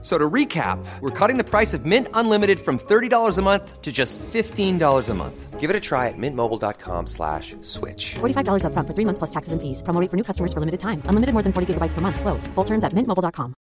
So to recap, we're cutting the price of Mint Unlimited from $30 a month to just $15 a month. Give it a try at mintmobile.com slash switch. $45 upfront for three months plus taxes and fees. Promo rate for new customers for limited time. Unlimited more than 40 gigabytes per month. Slows. Full terms at mintmobile.com.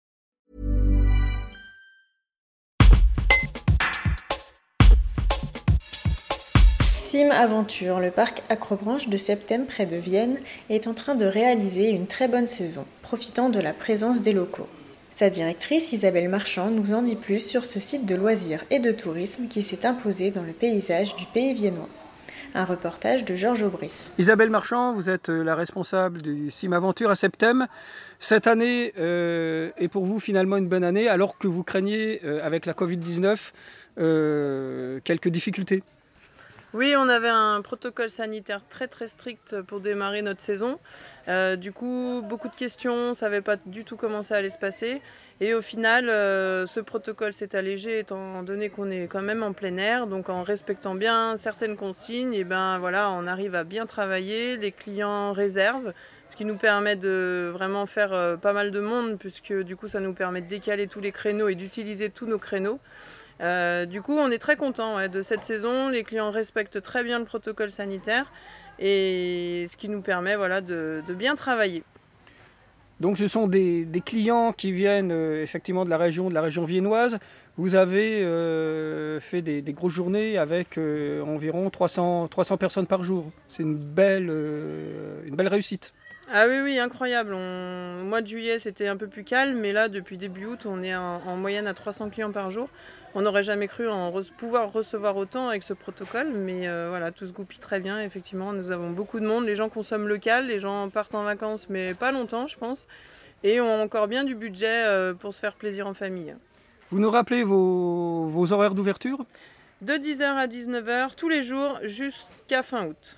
Sim Aventure, le parc Acrobranche de Septem près de Vienne, est en train de réaliser une très bonne saison, profitant de la présence des locaux. Sa directrice Isabelle Marchand nous en dit plus sur ce site de loisirs et de tourisme qui s'est imposé dans le paysage du pays viennois. Un reportage de Georges Aubry. Isabelle Marchand, vous êtes euh, la responsable du Sim Aventure à Septem. Cette année euh, est pour vous finalement une bonne année alors que vous craignez euh, avec la Covid-19 euh, quelques difficultés. Oui, on avait un protocole sanitaire très très strict pour démarrer notre saison. Euh, du coup, beaucoup de questions, on ne savait pas du tout comment ça allait se passer. Et au final, euh, ce protocole s'est allégé étant donné qu'on est quand même en plein air. Donc en respectant bien certaines consignes, et ben voilà, on arrive à bien travailler. Les clients réservent, ce qui nous permet de vraiment faire euh, pas mal de monde, puisque du coup ça nous permet de décaler tous les créneaux et d'utiliser tous nos créneaux. Euh, du coup, on est très content de cette saison. Les clients respectent très bien le protocole sanitaire et ce qui nous permet voilà, de, bien travailler. Donc ce sont des, clients qui viennent euh, effectivement de la région, de la région viennoise. Vous avez euh, fait des, grosses journées avec environ 300, 300 personnes par jour. C'est une une belle réussite. Ah oui, oui, incroyable. On- Au mois de juillet, c'était un peu plus calme, mais là, depuis début août, on est en, en moyenne à 300 clients par jour. On n'aurait jamais cru en re- pouvoir recevoir autant avec ce protocole, mais euh, voilà, tout se goupille très bien. Effectivement, nous avons beaucoup de monde. Les gens consomment local, les gens partent en vacances, mais pas longtemps, je pense, et ont encore bien du budget euh, pour se faire plaisir en famille. Vous nous rappelez vos, vos horaires d'ouverture? De 10h à 19h, tous les jours, jusqu'à fin août.